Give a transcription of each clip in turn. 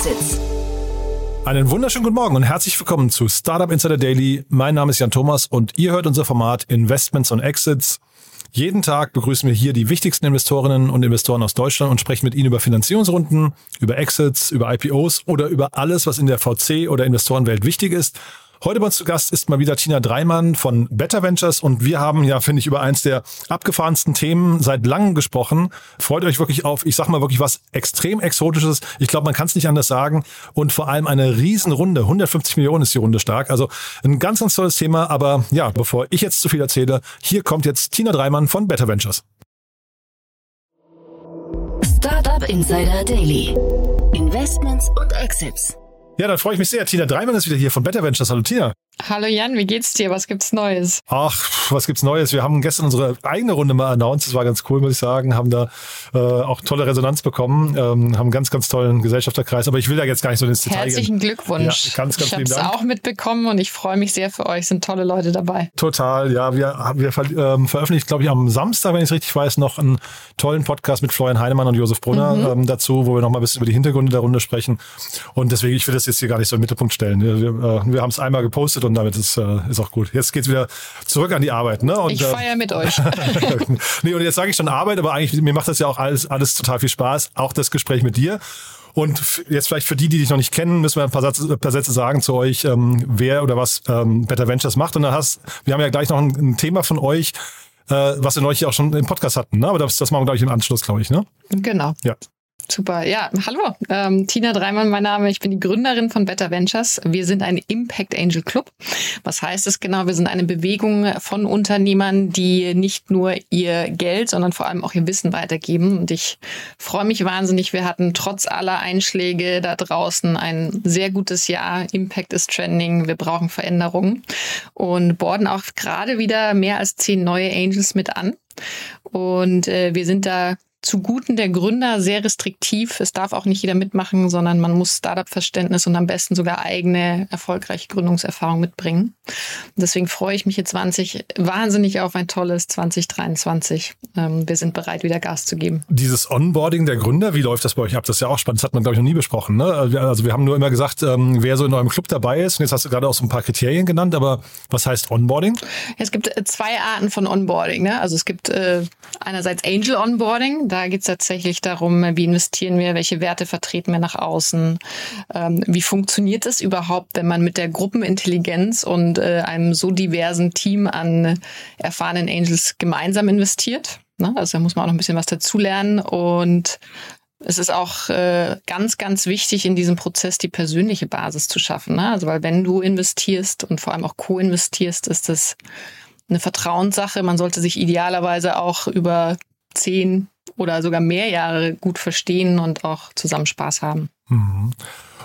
Exits. Einen wunderschönen guten Morgen und herzlich willkommen zu Startup Insider Daily. Mein Name ist Jan Thomas und ihr hört unser Format Investments und Exits. Jeden Tag begrüßen wir hier die wichtigsten Investorinnen und Investoren aus Deutschland und sprechen mit ihnen über Finanzierungsrunden, über Exits, über IPOs oder über alles, was in der VC oder Investorenwelt wichtig ist. Heute bei uns zu Gast ist mal wieder Tina Dreimann von Better Ventures und wir haben ja, finde ich, über eins der abgefahrensten Themen seit langem gesprochen. Freut euch wirklich auf, ich sag mal wirklich was extrem Exotisches. Ich glaube, man kann es nicht anders sagen. Und vor allem eine Riesenrunde. 150 Millionen ist die Runde stark. Also ein ganz, ganz tolles Thema. Aber ja, bevor ich jetzt zu viel erzähle, hier kommt jetzt Tina Dreimann von Better Ventures. Startup Insider Daily. Investments und Exits. Ja, dann freue ich mich sehr. Tina Dreimann ist wieder hier von Better Ventures. Hallo Tina. Hallo Jan, wie geht's dir? Was gibt's Neues? Ach, was gibt's Neues? Wir haben gestern unsere eigene Runde mal announced. Das war ganz cool, muss ich sagen. Haben da äh, auch tolle Resonanz bekommen. Ähm, haben einen ganz, ganz tollen Gesellschafterkreis. Aber ich will da jetzt gar nicht so ins Detail Herzlichen gehen. Glückwunsch. Ja, ganz, ganz ich habe es auch mitbekommen und ich freue mich sehr für euch. Sind tolle Leute dabei. Total, ja. Wir, wir ver ähm, veröffentlichen, glaube ich, am Samstag, wenn ich es richtig weiß, noch einen tollen Podcast mit Florian Heinemann und Josef Brunner mhm. ähm, dazu, wo wir noch mal ein bisschen über die Hintergründe der Runde sprechen. Und deswegen, ich will das jetzt hier gar nicht so im Mittelpunkt stellen. Wir, wir, äh, wir haben es einmal gepostet und damit ist äh, ist auch gut. Jetzt geht's wieder zurück an die Arbeit. Ne? Und, ich feiere mit euch. nee, und jetzt sage ich schon Arbeit, aber eigentlich, mir macht das ja auch alles, alles total viel Spaß. Auch das Gespräch mit dir. Und jetzt vielleicht für die, die dich noch nicht kennen, müssen wir ein paar Sätze, paar Sätze sagen zu euch, ähm, wer oder was ähm, Better Ventures macht. Und dann hast, wir haben ja gleich noch ein, ein Thema von euch, äh, was wir neulich auch schon im Podcast hatten. Ne? Aber das, das machen wir, glaube ich, im Anschluss, glaube ich. Ne? Genau. Ja. Super. Ja, hallo. Ähm, Tina Dreimann, mein Name. Ich bin die Gründerin von Better Ventures. Wir sind ein Impact Angel Club. Was heißt es genau? Wir sind eine Bewegung von Unternehmern, die nicht nur ihr Geld, sondern vor allem auch ihr Wissen weitergeben. Und ich freue mich wahnsinnig. Wir hatten trotz aller Einschläge da draußen ein sehr gutes Jahr. Impact ist trending. Wir brauchen Veränderungen und borden auch gerade wieder mehr als zehn neue Angels mit an. Und äh, wir sind da zuguten der Gründer sehr restriktiv. Es darf auch nicht jeder mitmachen, sondern man muss Startup-Verständnis und am besten sogar eigene erfolgreiche Gründungserfahrung mitbringen. deswegen freue ich mich jetzt 20, wahnsinnig auf ein tolles 2023. Ähm, wir sind bereit, wieder Gas zu geben. Dieses Onboarding der Gründer, wie läuft das bei euch ab? Das ist ja auch spannend. Das hat man, glaube ich, noch nie besprochen. Ne? Also wir haben nur immer gesagt, ähm, wer so in eurem Club dabei ist. Und jetzt hast du gerade auch so ein paar Kriterien genannt. Aber was heißt Onboarding? Es gibt äh, zwei Arten von Onboarding. Ne? Also es gibt äh, einerseits Angel Onboarding. Da geht es tatsächlich darum, wie investieren wir, welche Werte vertreten wir nach außen, ähm, wie funktioniert es überhaupt, wenn man mit der Gruppenintelligenz und äh, einem so diversen Team an erfahrenen Angels gemeinsam investiert. Ne? Also da muss man auch noch ein bisschen was dazulernen und es ist auch äh, ganz, ganz wichtig, in diesem Prozess die persönliche Basis zu schaffen. Ne? Also, weil wenn du investierst und vor allem auch co-investierst, ist das eine Vertrauenssache. Man sollte sich idealerweise auch über zehn oder sogar mehr Jahre gut verstehen und auch zusammen Spaß haben. Mhm.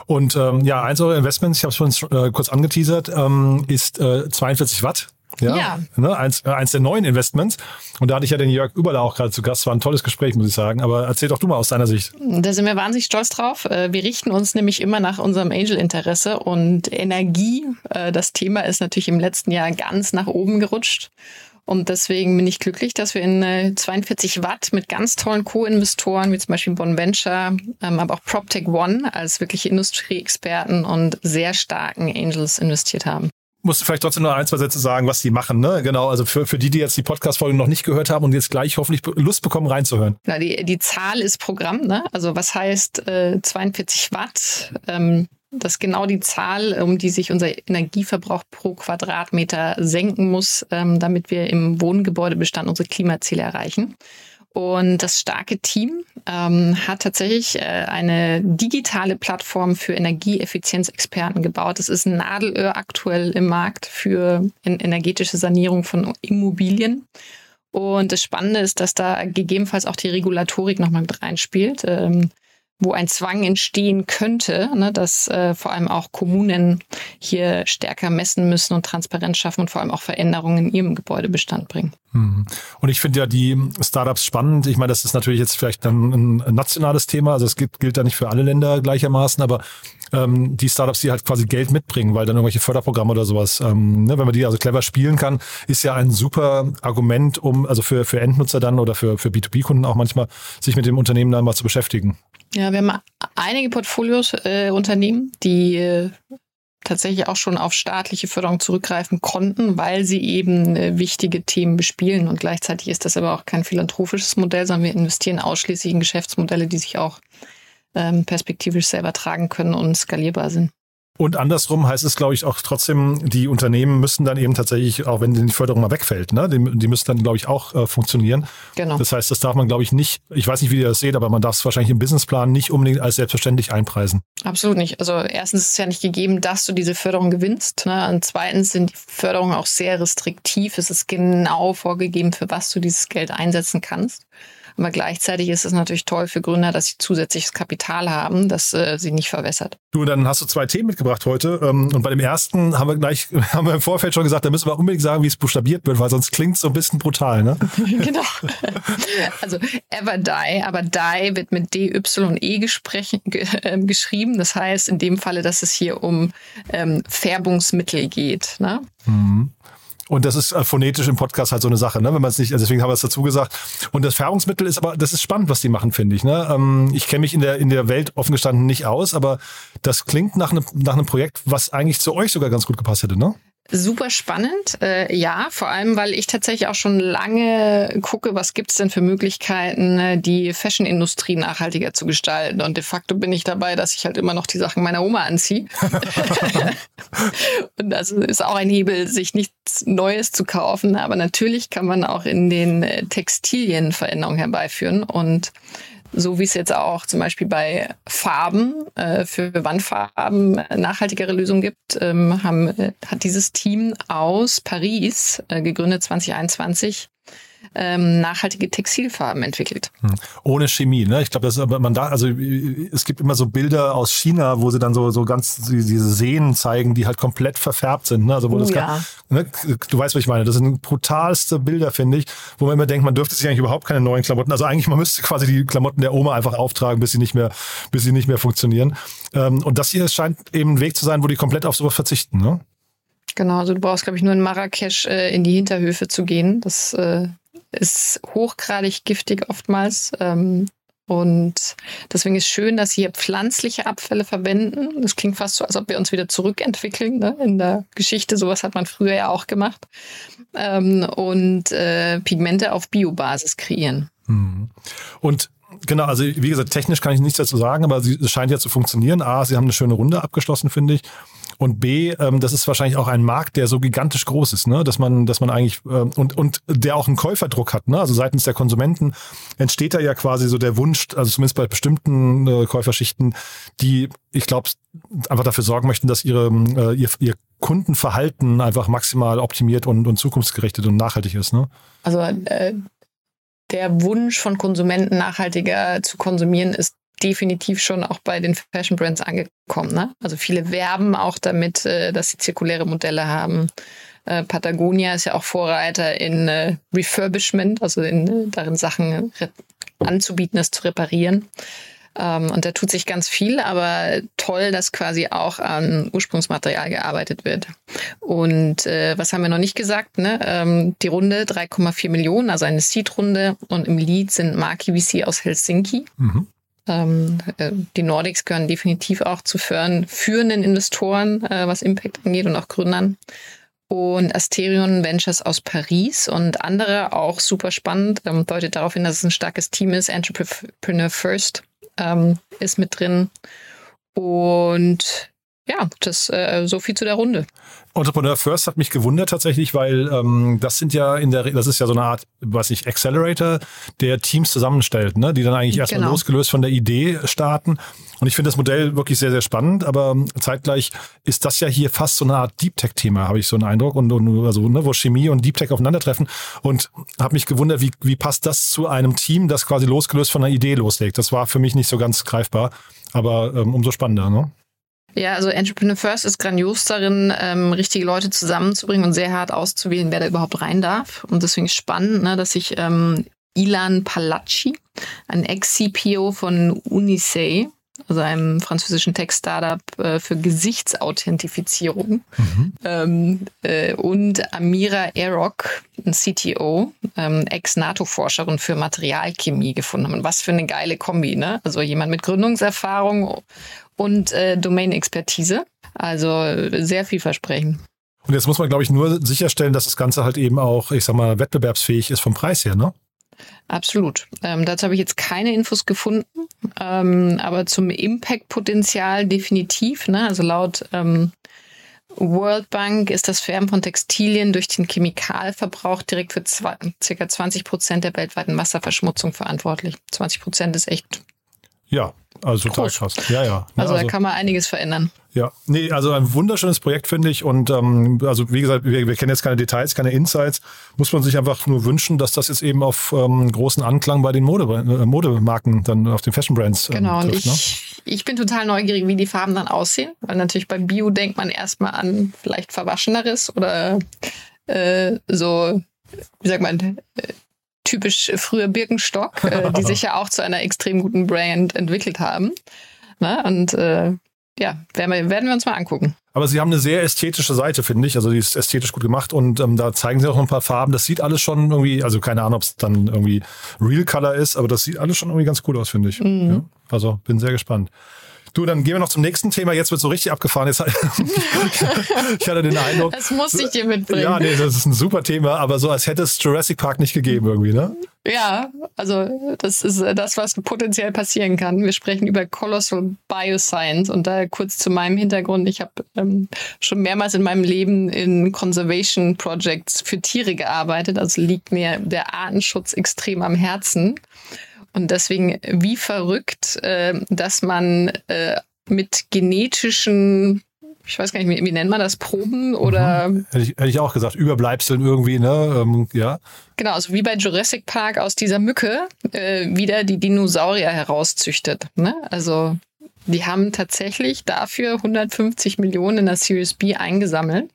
Und ähm, ja, eins eurer Investments, ich habe es schon äh, kurz angeteasert, ähm, ist äh, 42 Watt. Ja, ja. Ne, eins, äh, eins der neuen Investments. Und da hatte ich ja den Jörg Überler auch gerade zu Gast. War ein tolles Gespräch, muss ich sagen. Aber erzähl doch du mal aus deiner Sicht. Da sind wir wahnsinnig stolz drauf. Äh, wir richten uns nämlich immer nach unserem Angel-Interesse und Energie. Äh, das Thema ist natürlich im letzten Jahr ganz nach oben gerutscht. Und deswegen bin ich glücklich, dass wir in 42 äh, Watt mit ganz tollen Co-Investoren, wie zum Beispiel Bonventure, ähm, aber auch PropTech One als wirkliche Industrieexperten und sehr starken Angels investiert haben musst du vielleicht trotzdem noch ein, zwei Sätze sagen, was die machen, ne? Genau, also für, für die, die jetzt die Podcast-Folge noch nicht gehört haben und jetzt gleich hoffentlich Lust bekommen, reinzuhören. Na, die, die Zahl ist Programm, ne? Also was heißt äh, 42 Watt? Ähm, das ist genau die Zahl, um die sich unser Energieverbrauch pro Quadratmeter senken muss, ähm, damit wir im Wohngebäudebestand unsere Klimaziele erreichen. Und das starke Team ähm, hat tatsächlich äh, eine digitale Plattform für Energieeffizienzexperten gebaut. Das ist ein Nadelöhr aktuell im Markt für energetische Sanierung von Immobilien. Und das Spannende ist, dass da gegebenenfalls auch die Regulatorik nochmal mit reinspielt. Ähm, wo ein Zwang entstehen könnte, ne, dass äh, vor allem auch Kommunen hier stärker messen müssen und Transparenz schaffen und vor allem auch Veränderungen in ihrem Gebäudebestand bringen. Mhm. Und ich finde ja die Startups spannend. Ich meine, das ist natürlich jetzt vielleicht ein, ein nationales Thema, also es gilt, gilt da nicht für alle Länder gleichermaßen, aber ähm, die Startups, die halt quasi Geld mitbringen, weil dann irgendwelche Förderprogramme oder sowas, ähm, ne, wenn man die also clever spielen kann, ist ja ein super Argument, um also für, für Endnutzer dann oder für, für B2B-Kunden auch manchmal sich mit dem Unternehmen dann mal zu beschäftigen. Ja, wir haben einige Portfolios äh, Unternehmen, die äh, tatsächlich auch schon auf staatliche Förderung zurückgreifen konnten, weil sie eben äh, wichtige Themen bespielen. Und gleichzeitig ist das aber auch kein philanthropisches Modell, sondern wir investieren ausschließlich in Geschäftsmodelle, die sich auch ähm, perspektivisch selber tragen können und skalierbar sind. Und andersrum heißt es, glaube ich, auch trotzdem, die Unternehmen müssen dann eben tatsächlich, auch wenn die Förderung mal wegfällt, ne, die, die müssen dann, glaube ich, auch äh, funktionieren. Genau. Das heißt, das darf man, glaube ich, nicht, ich weiß nicht, wie ihr das seht, aber man darf es wahrscheinlich im Businessplan nicht unbedingt als selbstverständlich einpreisen. Absolut nicht. Also erstens ist es ja nicht gegeben, dass du diese Förderung gewinnst. Ne? Und zweitens sind die Förderungen auch sehr restriktiv. Es ist genau vorgegeben, für was du dieses Geld einsetzen kannst. Aber gleichzeitig ist es natürlich toll für Gründer, dass sie zusätzliches Kapital haben, das äh, sie nicht verwässert. Du, dann hast du zwei Themen mitgebracht heute. Ähm, und bei dem ersten haben wir gleich, haben wir im Vorfeld schon gesagt, da müssen wir unbedingt sagen, wie es buchstabiert wird, weil sonst klingt es so ein bisschen brutal, ne? genau. Also Ever Die, aber Die wird mit D-Y-E äh, geschrieben. Das heißt in dem Falle, dass es hier um ähm, Färbungsmittel geht. Ne? Mhm. Und das ist äh, phonetisch im Podcast halt so eine Sache, ne? wenn man es nicht, also deswegen haben wir es dazu gesagt. Und das Färbungsmittel ist aber, das ist spannend, was die machen, finde ich. Ne? Ähm, ich kenne mich in der, in der Welt offen gestanden nicht aus, aber das klingt nach einem, nach einem Projekt, was eigentlich zu euch sogar ganz gut gepasst hätte, ne? Super spannend, äh, ja, vor allem, weil ich tatsächlich auch schon lange gucke, was gibt's denn für Möglichkeiten, äh, die Fashion-Industrie nachhaltiger zu gestalten. Und de facto bin ich dabei, dass ich halt immer noch die Sachen meiner Oma anziehe. und das ist auch ein Hebel, sich nichts Neues zu kaufen. Aber natürlich kann man auch in den äh, Textilien Veränderungen herbeiführen. Und so wie es jetzt auch zum Beispiel bei Farben äh, für Wandfarben nachhaltigere Lösungen gibt, ähm, haben, äh, hat dieses Team aus Paris äh, gegründet 2021 ähm, nachhaltige Textilfarben entwickelt. Hm. Ohne Chemie, ne? Ich glaube, das ist aber man da, also es gibt immer so Bilder aus China, wo sie dann so so ganz diese Seen zeigen, die halt komplett verfärbt sind. Ne? Also wo oh, das ja. kann, ne? du weißt, was ich meine. Das sind brutalste Bilder, finde ich, wo man immer denkt, man dürfte sich eigentlich überhaupt keine neuen Klamotten. Also eigentlich man müsste quasi die Klamotten der Oma einfach auftragen, bis sie nicht mehr, bis sie nicht mehr funktionieren. Ähm, und das hier scheint eben ein Weg zu sein, wo die komplett auf sowas verzichten. Ne? Genau, also du brauchst, glaube ich, nur in Marrakesch äh, in die Hinterhöfe zu gehen. Das äh, ist hochgradig giftig oftmals. Ähm, und deswegen ist schön, dass sie hier pflanzliche Abfälle verwenden. Das klingt fast so, als ob wir uns wieder zurückentwickeln ne? in der Geschichte. Sowas hat man früher ja auch gemacht. Ähm, und äh, Pigmente auf Biobasis kreieren. Mhm. Und Genau, also wie gesagt, technisch kann ich nichts dazu sagen, aber es scheint ja zu funktionieren. A, sie haben eine schöne Runde abgeschlossen, finde ich. Und B, ähm, das ist wahrscheinlich auch ein Markt, der so gigantisch groß ist, ne? dass man, dass man eigentlich ähm, und und der auch einen Käuferdruck hat, ne? Also seitens der Konsumenten entsteht da ja quasi so der Wunsch, also zumindest bei bestimmten äh, Käuferschichten, die, ich glaube, einfach dafür sorgen möchten, dass ihre äh, ihr, ihr Kundenverhalten einfach maximal optimiert und, und zukunftsgerichtet und nachhaltig ist. Ne? Also äh, der Wunsch von Konsumenten nachhaltiger zu konsumieren ist definitiv schon auch bei den Fashion Brands angekommen. Ne? Also viele werben auch damit, äh, dass sie zirkuläre Modelle haben. Äh, Patagonia ist ja auch Vorreiter in äh, Refurbishment, also in, darin Sachen anzubieten, es zu reparieren. Ähm, und da tut sich ganz viel, aber toll, dass quasi auch an Ursprungsmaterial gearbeitet wird. Und äh, was haben wir noch nicht gesagt? Ne? Ähm, die Runde 3,4 Millionen, also eine Seed-Runde. Und im Lead sind Marki VC aus Helsinki. Mhm. Ähm, äh, die Nordics gehören definitiv auch zu führenden Investoren, äh, was Impact angeht und auch Gründern. Und Asterion Ventures aus Paris und andere auch super spannend. Ähm, deutet darauf hin, dass es ein starkes Team ist. Entrepreneur First ähm, ist mit drin. Und ja, das äh, so viel zu der Runde. Entrepreneur First hat mich gewundert tatsächlich, weil ähm, das sind ja in der das ist ja so eine Art, was ich Accelerator, der Teams zusammenstellt, ne, die dann eigentlich erstmal genau. losgelöst von der Idee starten. Und ich finde das Modell wirklich sehr sehr spannend, aber zeitgleich ist das ja hier fast so eine Art Deep Tech Thema, habe ich so einen Eindruck und, und also ne, wo Chemie und Deep Tech aufeinandertreffen und habe mich gewundert, wie wie passt das zu einem Team, das quasi losgelöst von einer Idee loslegt. Das war für mich nicht so ganz greifbar, aber ähm, umso spannender, ne? Ja, also Entrepreneur First ist grandios darin, ähm, richtige Leute zusammenzubringen und sehr hart auszuwählen, wer da überhaupt rein darf. Und deswegen ist spannend, ne, dass sich ähm, Ilan Palacci, ein Ex-CPO von Unisay, also einem französischen Tech-Startup äh, für Gesichtsauthentifizierung. Mhm. Ähm, äh, und Amira Arock, ein CTO, ähm, Ex-NATO-Forscherin für Materialchemie gefunden haben. Und was für eine geile Kombi, ne? Also jemand mit Gründungserfahrung und äh, Domain-Expertise. Also sehr vielversprechend. Und jetzt muss man, glaube ich, nur sicherstellen, dass das Ganze halt eben auch, ich sag mal, wettbewerbsfähig ist vom Preis her, ne? Absolut. Ähm, dazu habe ich jetzt keine Infos gefunden, ähm, aber zum Impact-Potenzial definitiv. Ne? Also laut ähm, World Bank ist das Färben von Textilien durch den Chemikalverbrauch direkt für zwei, circa 20 Prozent der weltweiten Wasserverschmutzung verantwortlich. 20 Prozent ist echt. Ja, also total Groß. krass. Ja, ja. Also, also da kann man einiges verändern. Ja, nee, also ein wunderschönes Projekt, finde ich. Und ähm, also wie gesagt, wir, wir kennen jetzt keine Details, keine Insights. Muss man sich einfach nur wünschen, dass das jetzt eben auf ähm, großen Anklang bei den Mode, äh, Modemarken, dann auf den Fashion Brands. Ähm, genau, trifft, und ich, ne? ich bin total neugierig, wie die Farben dann aussehen. Weil natürlich bei Bio denkt man erstmal an vielleicht Verwascheneres oder äh, so, wie sagt man, äh, typisch früher Birkenstock, äh, die sich ja auch zu einer extrem guten Brand entwickelt haben. Na, ne? und äh, ja, werden wir, werden wir uns mal angucken. Aber sie haben eine sehr ästhetische Seite, finde ich. Also die ist ästhetisch gut gemacht und ähm, da zeigen sie auch ein paar Farben. Das sieht alles schon irgendwie, also keine Ahnung, ob es dann irgendwie Real Color ist, aber das sieht alles schon irgendwie ganz cool aus, finde ich. Mhm. Ja, also bin sehr gespannt. Du, dann gehen wir noch zum nächsten Thema. Jetzt wird so richtig abgefahren. Jetzt, ich hatte den Eindruck. Das muss ich dir mitbringen. Ja, nee, das ist ein super Thema, aber so als hätte es Jurassic Park nicht gegeben irgendwie, ne? Ja, also das ist das, was potenziell passieren kann. Wir sprechen über Colossal Bioscience und da kurz zu meinem Hintergrund. Ich habe ähm, schon mehrmals in meinem Leben in Conservation Projects für Tiere gearbeitet. Also liegt mir der Artenschutz extrem am Herzen. Und deswegen wie verrückt, äh, dass man äh, mit genetischen ich weiß gar nicht, wie, nennt man das, Proben oder? Mhm. Hätte, ich, hätte ich auch gesagt, Überbleibseln irgendwie, ne? Ähm, ja. Genau, also wie bei Jurassic Park aus dieser Mücke äh, wieder die Dinosaurier herauszüchtet. Ne? Also die haben tatsächlich dafür 150 Millionen in der Series B eingesammelt.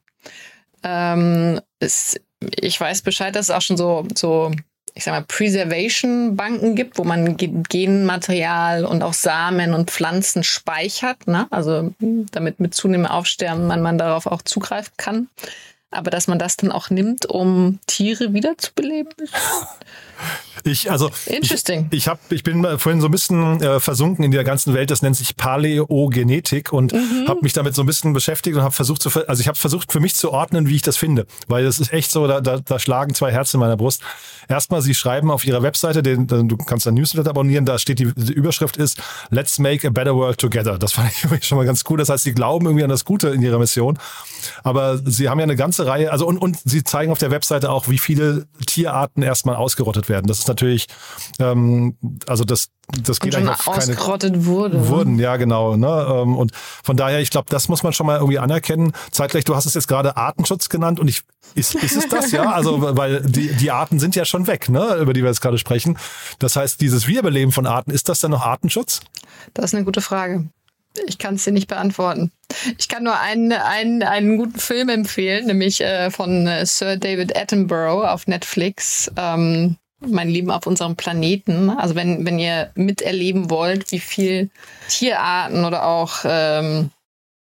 Ähm, es, ich weiß Bescheid, dass es auch schon so, so ich sag mal, Preservation-Banken gibt, wo man Genmaterial und auch Samen und Pflanzen speichert, ne? also damit mit zunehmendem Aufsterben man, man darauf auch zugreifen kann. Aber dass man das dann auch nimmt, um Tiere wiederzubeleben, Ich, also, Interesting. Ich, ich, hab, ich bin vorhin so ein bisschen äh, versunken in der ganzen Welt, das nennt sich Paläogenetik und mhm. habe mich damit so ein bisschen beschäftigt und habe versucht zu, also ich habe versucht für mich zu ordnen, wie ich das finde, weil das ist echt so, da, da, da schlagen zwei Herzen in meiner Brust. Erstmal, sie schreiben auf ihrer Webseite, den, du kannst ein Newsletter abonnieren, da steht die, die Überschrift ist Let's make a better world together. Das fand ich schon mal ganz cool. Das heißt, sie glauben irgendwie an das Gute in ihrer Mission. Aber sie haben ja eine ganze Reihe, also und, und sie zeigen auf der Webseite auch, wie viele Tierarten erstmal ausgerottet werden. Das ist natürlich, ähm, also das, das geht und eigentlich auf keine ausgerottet wurde. Ne? Wurden, ja genau. Ne? Ähm, und von daher, ich glaube, das muss man schon mal irgendwie anerkennen. Zeitgleich, du hast es jetzt gerade Artenschutz genannt und ich ist, ist es das ja? Also weil die, die Arten sind ja schon weg, ne? über die wir jetzt gerade sprechen. Das heißt, dieses Wiederbeleben von Arten, ist das dann noch Artenschutz? Das ist eine gute Frage. Ich kann es dir nicht beantworten. Ich kann nur einen, einen, einen guten Film empfehlen, nämlich äh, von äh, Sir David Attenborough auf Netflix. Ähm, mein Leben auf unserem Planeten. Also wenn, wenn ihr miterleben wollt, wie viel Tierarten oder auch ähm,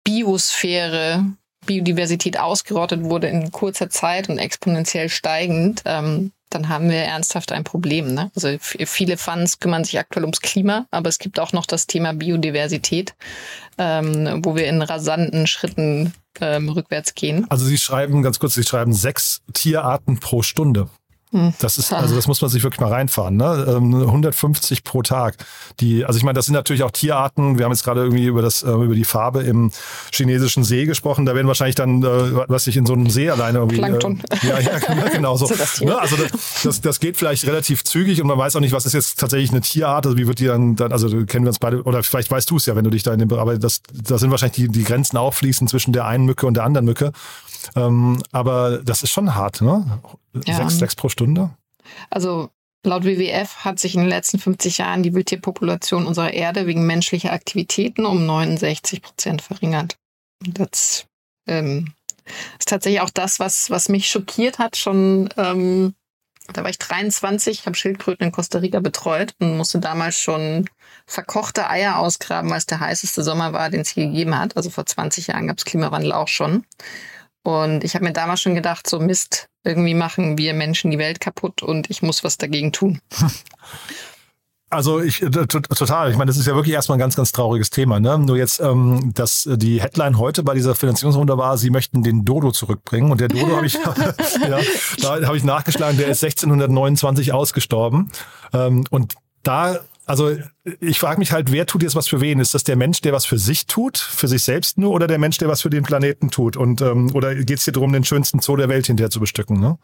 Biosphäre, Biodiversität ausgerottet wurde in kurzer Zeit und exponentiell steigend, ähm, dann haben wir ernsthaft ein Problem. Ne? Also viele Funds kümmern sich aktuell ums Klima, aber es gibt auch noch das Thema Biodiversität, ähm, wo wir in rasanten Schritten ähm, rückwärts gehen. Also Sie schreiben, ganz kurz, Sie schreiben sechs Tierarten pro Stunde. Hm. Das ist, also das muss man sich wirklich mal reinfahren, ne? 150 ähm, pro Tag. Die, also ich meine, das sind natürlich auch Tierarten. Wir haben jetzt gerade irgendwie über das, äh, über die Farbe im chinesischen See gesprochen. Da werden wahrscheinlich dann, äh, was ich in so einem See alleine irgendwie. Plankton. Äh, ja, ja, genau so. ne? Also das, das, das geht vielleicht relativ zügig und man weiß auch nicht, was ist jetzt tatsächlich eine Tierart. Also wie wird die dann, dann also kennen wir uns beide, oder vielleicht weißt du es ja, wenn du dich da in dem, aber das, da sind wahrscheinlich die, die Grenzen auch fließen zwischen der einen Mücke und der anderen Mücke. Ähm, aber das ist schon hart, ne? Ja. Sechs, sechs pro Stunde? Also laut WWF hat sich in den letzten 50 Jahren die Wildtierpopulation unserer Erde wegen menschlicher Aktivitäten um 69 Prozent verringert. Das ähm, ist tatsächlich auch das, was, was mich schockiert hat, schon ähm, Da war ich 23, habe Schildkröten in Costa Rica betreut und musste damals schon verkochte Eier ausgraben, weil es der heißeste Sommer war, den es hier gegeben hat. Also vor 20 Jahren gab es Klimawandel auch schon. Und ich habe mir damals schon gedacht, so Mist, irgendwie machen wir Menschen die Welt kaputt und ich muss was dagegen tun. Also ich äh, total. Ich meine, das ist ja wirklich erstmal ein ganz, ganz trauriges Thema. Ne? Nur jetzt, ähm, dass die Headline heute bei dieser Finanzierungsrunde war, sie möchten den Dodo zurückbringen. Und der Dodo habe ich, ja, da habe ich nachgeschlagen, der ist 1629 ausgestorben. Ähm, und da also ich frage mich halt, wer tut jetzt was für wen? Ist das der Mensch, der was für sich tut, für sich selbst nur, oder der Mensch, der was für den Planeten tut? Und ähm, oder geht es hier darum, den schönsten Zoo der Welt hinterher zu bestücken? Ne?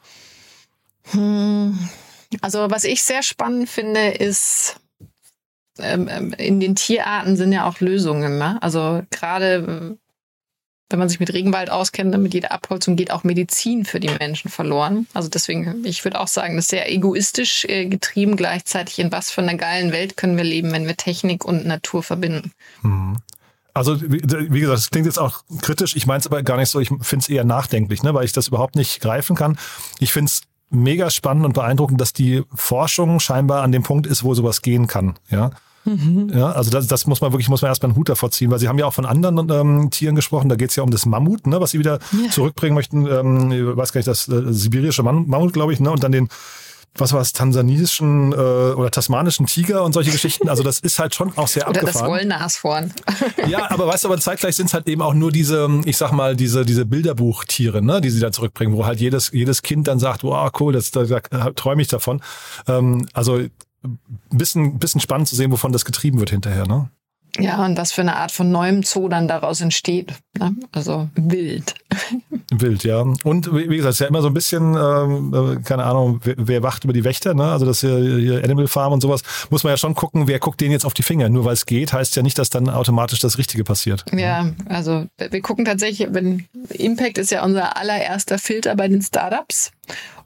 Hm. Also was ich sehr spannend finde, ist ähm, ähm, in den Tierarten sind ja auch Lösungen. Ne? Also gerade wenn man sich mit Regenwald auskennt, mit jeder Abholzung geht auch Medizin für die Menschen verloren. Also deswegen, ich würde auch sagen, das ist sehr egoistisch äh, getrieben gleichzeitig. In was für einer geilen Welt können wir leben, wenn wir Technik und Natur verbinden? Mhm. Also wie, gesagt, das klingt jetzt auch kritisch. Ich meine es aber gar nicht so. Ich finde es eher nachdenklich, ne, weil ich das überhaupt nicht greifen kann. Ich finde es mega spannend und beeindruckend, dass die Forschung scheinbar an dem Punkt ist, wo sowas gehen kann. Ja. Mhm. Ja, also das, das muss man wirklich, muss man erstmal einen Hut davor ziehen, weil Sie haben ja auch von anderen ähm, Tieren gesprochen. Da geht es ja um das Mammut, ne, was Sie wieder ja. zurückbringen möchten. Ähm, ich weiß gar nicht, das äh, sibirische Mammut, glaube ich, ne, und dann den was war es, tansanischen äh, oder tasmanischen Tiger und solche Geschichten. Also das ist halt schon auch sehr oder abgefahren. Oder das Wollnashorn. ja, aber weißt du, aber zeitgleich sind es halt eben auch nur diese, ich sag mal, diese, diese Bilderbuchtiere, ne, die sie da zurückbringen, wo halt jedes, jedes Kind dann sagt, wow, cool, das, da, da träume ich davon. Ähm, also bisschen, bisschen spannend zu sehen, wovon das getrieben wird hinterher, ne? Ja, und was für eine Art von neuem Zoo dann daraus entsteht. Ne? Also wild. Wild, ja. Und wie gesagt, es ist ja immer so ein bisschen, ähm, äh, keine Ahnung, wer, wer, wacht über die Wächter, ne? Also das hier, hier Animal Farm und sowas, muss man ja schon gucken, wer guckt denen jetzt auf die Finger. Nur weil es geht, heißt ja nicht, dass dann automatisch das Richtige passiert. Ja, also wir gucken tatsächlich, wenn Impact ist ja unser allererster Filter bei den Startups.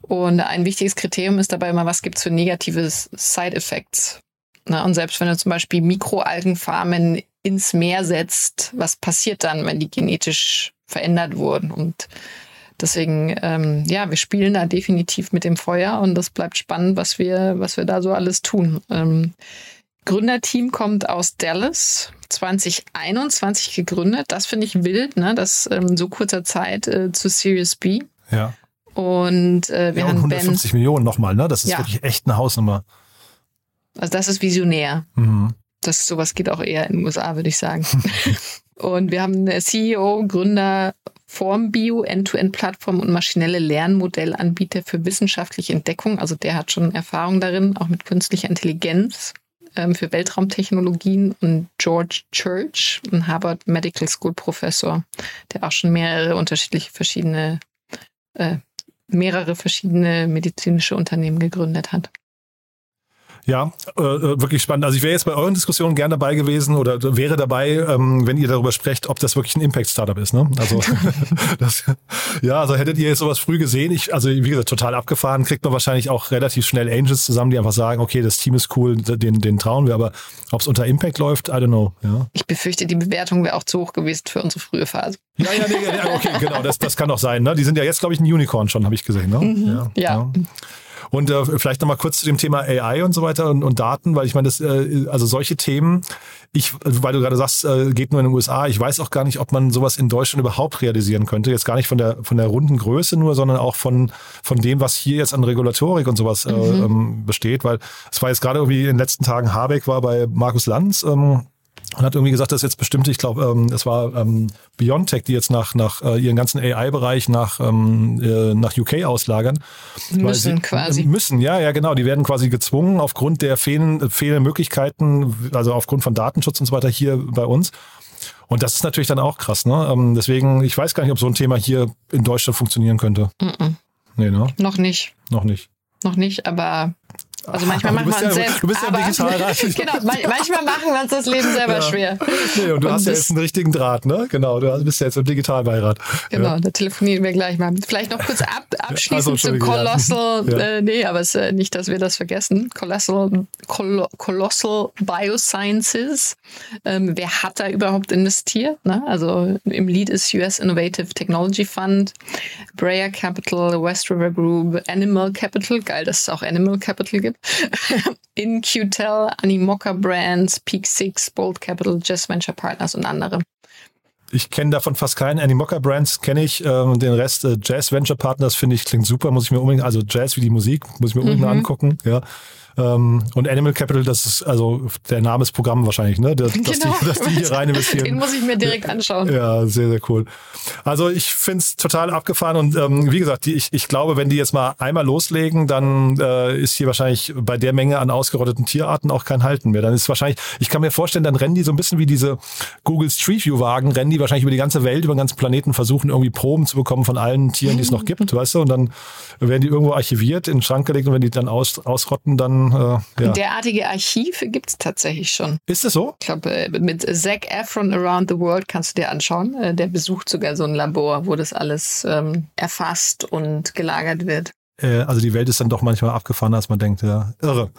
Und ein wichtiges Kriterium ist dabei immer, was gibt es für negative Side-Effects? Und selbst wenn du zum Beispiel Mikroalgenfarmen ins Meer setzt, was passiert dann, wenn die genetisch verändert wurden? Und deswegen, ähm, ja, wir spielen da definitiv mit dem Feuer und das bleibt spannend, was wir, was wir da so alles tun. Ähm, Gründerteam kommt aus Dallas, 2021 gegründet. Das finde ich wild, ne? dass ähm, so kurzer Zeit äh, zu Series B. Ja. Und äh, wir ja, und haben 150 ben, Millionen nochmal, ne? Das ist ja. wirklich echt eine Hausnummer. Also das ist visionär. Mhm. Das sowas geht auch eher in den USA, würde ich sagen. und wir haben eine CEO, Gründer Formbio, End-to-End-Plattform und maschinelle Lernmodellanbieter für wissenschaftliche Entdeckung. Also der hat schon Erfahrung darin, auch mit künstlicher Intelligenz ähm, für Weltraumtechnologien und George Church, ein Harvard Medical School Professor, der auch schon mehrere unterschiedliche verschiedene äh, mehrere verschiedene medizinische Unternehmen gegründet hat. Ja, äh, äh, wirklich spannend. Also ich wäre jetzt bei euren Diskussionen gern dabei gewesen oder wäre dabei, ähm, wenn ihr darüber sprecht, ob das wirklich ein Impact-Startup ist. Ne? Also das, ja, also hättet ihr jetzt sowas früh gesehen, ich, also wie gesagt, total abgefahren, kriegt man wahrscheinlich auch relativ schnell Angels zusammen, die einfach sagen, okay, das Team ist cool, den, den trauen wir, aber ob es unter Impact läuft, I don't know. Ja. Ich befürchte, die Bewertung wäre auch zu hoch gewesen für unsere frühe Phase. Ja, ja, nee, okay, genau, das, das kann doch sein. Ne? Die sind ja jetzt, glaube ich, ein Unicorn schon, habe ich gesehen. Ne? Mhm, ja. ja. ja. Und äh, vielleicht nochmal kurz zu dem Thema AI und so weiter und, und Daten, weil ich meine, das, äh, also solche Themen, ich, weil du gerade sagst, äh, geht nur in den USA, ich weiß auch gar nicht, ob man sowas in Deutschland überhaupt realisieren könnte. Jetzt gar nicht von der von der runden Größe nur, sondern auch von, von dem, was hier jetzt an Regulatorik und sowas äh, mhm. ähm, besteht. Weil es war jetzt gerade irgendwie in den letzten Tagen, Habeck war bei Markus Lanz. Ähm, und hat irgendwie gesagt, dass jetzt bestimmt, ich glaube, ähm, das war ähm, Biontech, die jetzt nach, nach äh, ihren ganzen AI-Bereich nach, ähm, äh, nach UK auslagern. Müssen sie, quasi. Müssen, ja, ja, genau. Die werden quasi gezwungen aufgrund der fehlenden, fehlenden Möglichkeiten, also aufgrund von Datenschutz und so weiter hier bei uns. Und das ist natürlich dann auch krass, ne? Ähm, deswegen, ich weiß gar nicht, ob so ein Thema hier in Deutschland funktionieren könnte. Mm -mm. Nee, ne? Noch nicht. Noch nicht. Noch nicht, aber Also manchmal machen wir uns ja, selbst. Du bist ja digital Genau, manchmal machen wir uns das Leben selber ja. schwer. Nee, und du und hast ja jetzt einen richtigen Draht, ne? Genau, du bist ja jetzt im Digitalbeirat. Genau, ja. da telefonieren wir gleich mal. Vielleicht noch kurz ab, abschließend also, zu Colossal. Äh, nee, aber es, äh, nicht, dass wir das vergessen. Colossal, Col Colossal Biosciences. Ähm, wer hat da überhaupt investiert? Ne? Also im Lead ist US Innovative Technology Fund, Breyer Capital, West River Group, Animal Capital. Geil, dass es auch Animal Capital gibt. InQtel, Animoca Brands, Peak Six, Bold Capital, Jazz Venture Partners und andere. Ich kenne davon fast keinen. Animoca Brands kenne ich. Ähm, den Rest äh, Jazz Venture Partners finde ich klingt super. Muss ich mir unbedingt, also Jazz wie die Musik, muss ich mir unbedingt mhm. angucken. Ja. Ähm, und Animal Capital, das ist also der Name des Programms wahrscheinlich, ne? Dass, genau. die, dass die hier rein investieren. Den muss ich mir direkt anschauen. Ja, sehr, sehr cool. Also ich finde es total abgefahren und ähm, wie gesagt, ich, ich glaube, wenn die jetzt mal einmal loslegen, dann äh, ist hier wahrscheinlich bei der Menge an ausgerotteten Tierarten auch kein Halten mehr. Dann ist wahrscheinlich, ich kann mir vorstellen, dann rennen die so ein bisschen wie diese Google Street View Wagen, rennen die wahrscheinlich über die ganze Welt, über den ganzen Planeten, versuchen irgendwie Proben zu bekommen von allen Tieren, die es noch gibt, weißt du? Und dann werden die irgendwo archiviert, in den Schrank gelegt und wenn die dann aus, ausrotten, dann äh, ja derartige Archive gibt es tatsächlich schon. Ist das so? Ich glaube, äh, mit Zac Efron Around the World kannst du dir anschauen. Äh, der besucht sogar so ein Labor, wo das alles ähm, erfasst und gelagert wird. Äh, also die Welt ist dann doch manchmal abgefahren, als man denkt. Ja, irre.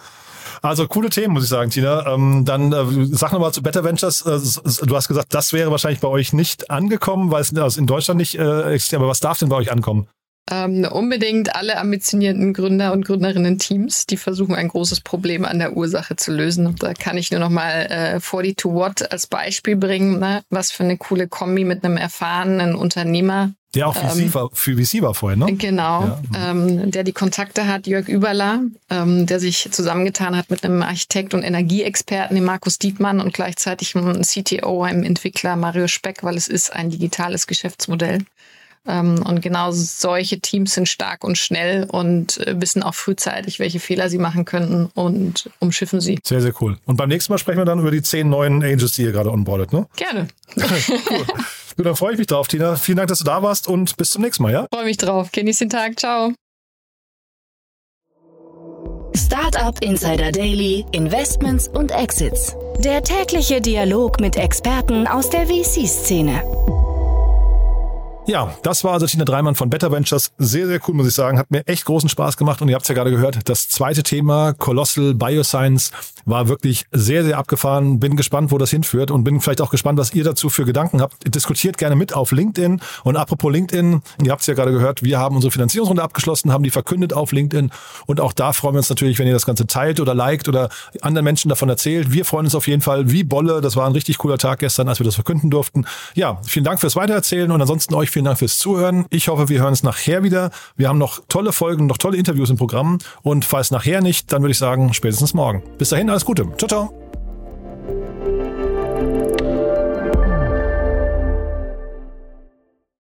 Also coole Themen, muss ich sagen, Tina. Ähm, dann äh, sag nochmal zu Better Ventures. Äh, du hast gesagt, das wäre wahrscheinlich bei euch nicht angekommen, weil es also in Deutschland nicht äh, existiert. Aber was darf denn bei euch ankommen? Ähm, unbedingt alle ambitionierten Gründer und Gründerinnen-Teams, die versuchen, ein großes Problem an der Ursache zu lösen. Da kann ich nur noch mal äh, 42 Watt als Beispiel bringen. Ne? Was für eine coole Kombi mit einem erfahrenen Unternehmer. Der auch VC, ähm, war, für VC war vorher, ne? Genau, ja. ähm, der die Kontakte hat, Jörg Überler, ähm, der sich zusammengetan hat mit einem Architekt und Energieexperten, dem Markus Dietmann und gleichzeitig einem CTO, einem Entwickler, Mario Speck, weil es ist ein digitales Geschäftsmodell. Ähm, und genau solche Teams sind stark und schnell und äh, wissen auch frühzeitig, welche Fehler sie machen könnten und umschiffen sie. Sehr, sehr cool. Und beim nächsten Mal sprechen wir dann über die zehn neuen Angels, die ihr gerade onboardet, ne? Gerne. cool. Gut, dann freue ich mich drauf, Tina. Vielen Dank, dass du da warst und bis zum nächsten Mal, ja? Freue mich drauf. Genieß den Tag. Ciao. Startup Insider Daily, Investments und Exits. Der tägliche Dialog mit Experten aus der VC-Szene. Ja, das war also Tina Dreimann von Better Ventures. Sehr, sehr cool, muss ich sagen. Hat mir echt großen Spaß gemacht und ihr habt es ja gerade gehört. Das zweite Thema, Colossal Bioscience, war wirklich sehr, sehr abgefahren. Bin gespannt, wo das hinführt und bin vielleicht auch gespannt, was ihr dazu für Gedanken habt. Diskutiert gerne mit auf LinkedIn. Und apropos LinkedIn, ihr habt es ja gerade gehört, wir haben unsere Finanzierungsrunde abgeschlossen, haben die verkündet auf LinkedIn. Und auch da freuen wir uns natürlich, wenn ihr das Ganze teilt oder liked oder anderen Menschen davon erzählt. Wir freuen uns auf jeden Fall wie Bolle. Das war ein richtig cooler Tag gestern, als wir das verkünden durften. Ja, vielen Dank fürs Weitererzählen und ansonsten euch vielen Dank fürs Zuhören. Ich hoffe, wir hören es nachher wieder. Wir haben noch tolle Folgen, noch tolle Interviews im Programm. Und falls nachher nicht, dann würde ich sagen, spätestens morgen. Bis dahin, alles Gute. Ciao, ciao.